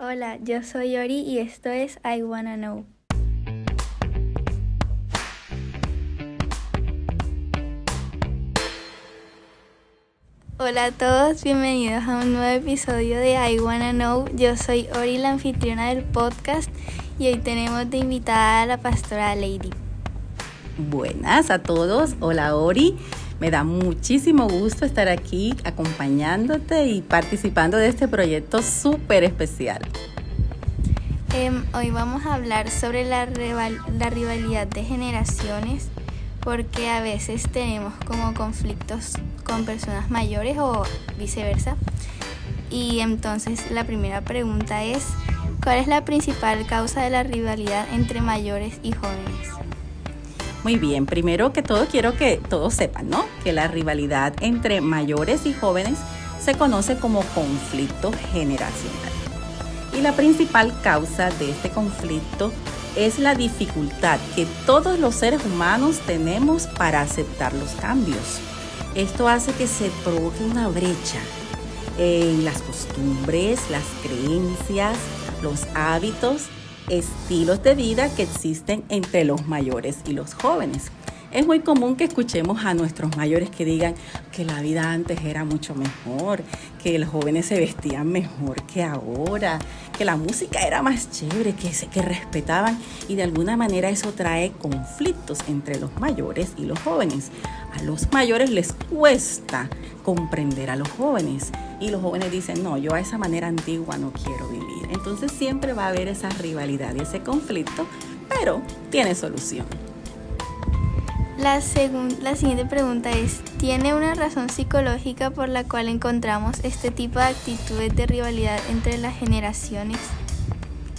Hola, yo soy Ori y esto es I Wanna Know. Hola a todos, bienvenidos a un nuevo episodio de I Wanna Know. Yo soy Ori, la anfitriona del podcast, y hoy tenemos de invitada a la pastora Lady. Buenas a todos, hola Ori. Me da muchísimo gusto estar aquí acompañándote y participando de este proyecto súper especial. Em, hoy vamos a hablar sobre la, la rivalidad de generaciones porque a veces tenemos como conflictos con personas mayores o viceversa. Y entonces la primera pregunta es, ¿cuál es la principal causa de la rivalidad entre mayores y jóvenes? Muy bien, primero que todo quiero que todos sepan, ¿no? Que la rivalidad entre mayores y jóvenes se conoce como conflicto generacional. Y la principal causa de este conflicto es la dificultad que todos los seres humanos tenemos para aceptar los cambios. Esto hace que se provoque una brecha en las costumbres, las creencias, los hábitos estilos de vida que existen entre los mayores y los jóvenes. Es muy común que escuchemos a nuestros mayores que digan que la vida antes era mucho mejor, que los jóvenes se vestían mejor que ahora, que la música era más chévere, que, que respetaban y de alguna manera eso trae conflictos entre los mayores y los jóvenes. A los mayores les cuesta comprender a los jóvenes y los jóvenes dicen, no, yo a esa manera antigua no quiero vivir. Entonces siempre va a haber esa rivalidad y ese conflicto, pero tiene solución. La, la siguiente pregunta es, ¿tiene una razón psicológica por la cual encontramos este tipo de actitudes de rivalidad entre las generaciones?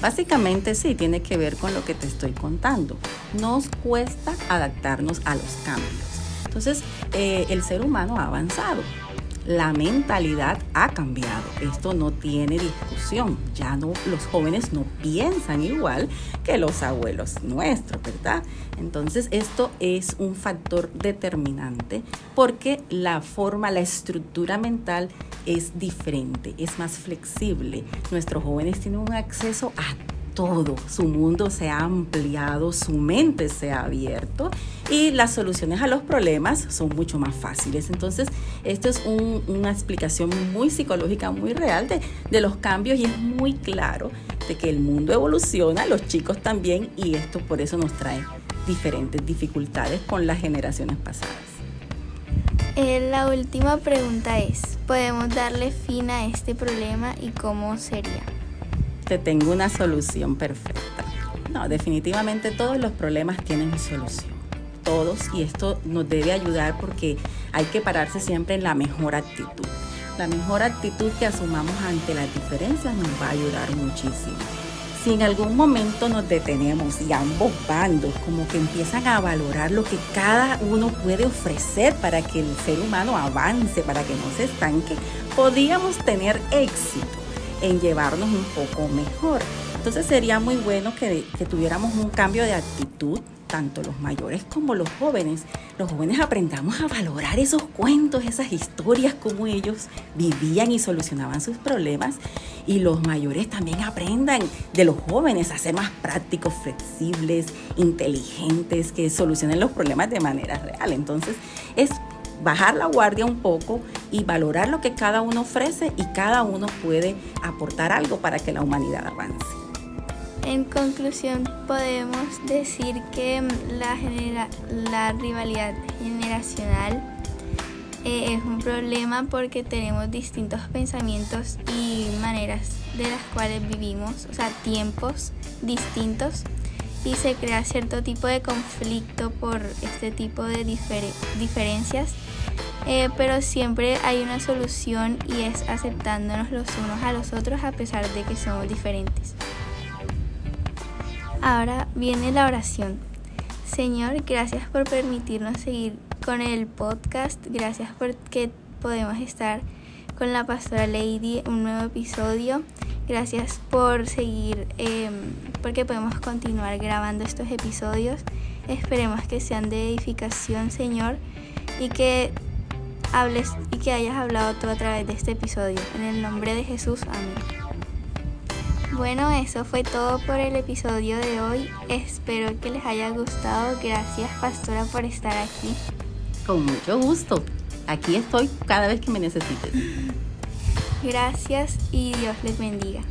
Básicamente sí, tiene que ver con lo que te estoy contando. Nos cuesta adaptarnos a los cambios. Entonces, eh, el ser humano ha avanzado la mentalidad ha cambiado. Esto no tiene discusión. Ya no, los jóvenes no piensan igual que los abuelos nuestros, ¿verdad? Entonces esto es un factor determinante porque la forma, la estructura mental es diferente, es más flexible. Nuestros jóvenes tienen un acceso a todo, su mundo se ha ampliado, su mente se ha abierto y las soluciones a los problemas son mucho más fáciles. Entonces, esto es una explicación muy psicológica, muy real de, los cambios y es muy claro de que el mundo evoluciona, los chicos también y esto por eso nos trae diferentes dificultades con las generaciones pasadas. Eh, la última pregunta es, ¿podemos darle fin a este problema y cómo sería? Te tengo una solución perfecta. No, definitivamente todos los problemas tienen solución. Todos, y esto nos debe ayudar porque hay que pararse siempre en la mejor actitud. La mejor actitud que asumamos ante las diferencias nos va a ayudar muchísimo. Si en algún momento nos detenemos y ambos bandos como que empiezan a valorar lo que cada uno puede ofrecer para que el ser humano avance, para que no se estanque, podríamos tener éxito en llevarnos un poco mejor. Entonces sería muy bueno que, tuviéramos un cambio de actitud, tanto los mayores como los jóvenes. Los jóvenes aprendamos a valorar esos cuentos, esas historias, cómo ellos vivían y solucionaban sus problemas. Y los mayores también aprendan de los jóvenes a ser más prácticos, flexibles, inteligentes, que solucionen los problemas de manera real. Entonces es bajar la guardia un poco y valorar lo que cada uno ofrece y cada uno puede aportar algo para que la humanidad avance. En conclusión, podemos decir que la, la rivalidad generacional eh, es un problema porque tenemos distintos pensamientos y maneras de las cuales vivimos, o sea, tiempos distintos y se crea cierto tipo de conflicto por este tipo de diferencias eh, pero siempre hay una solución y es aceptándonos los unos a los otros a pesar de que somos diferentes. Ahora viene la oración. Señor, gracias por permitirnos seguir con el podcast, gracias por que podemos estar con la pastora Lady un nuevo episodio. Gracias por seguir, em, porque podemos continuar grabando estos episodios. Esperemos que sean de edificación, Señor, y que hables y que hayas hablado tú a través de este episodio. En el nombre de Jesús, amén. Bueno, eso fue todo por el episodio de hoy. Espero que les haya gustado. Gracias, Pastora, por estar aquí. Con mucho gusto. Aquí estoy cada vez que me necesites. gracias y Dios les bendiga.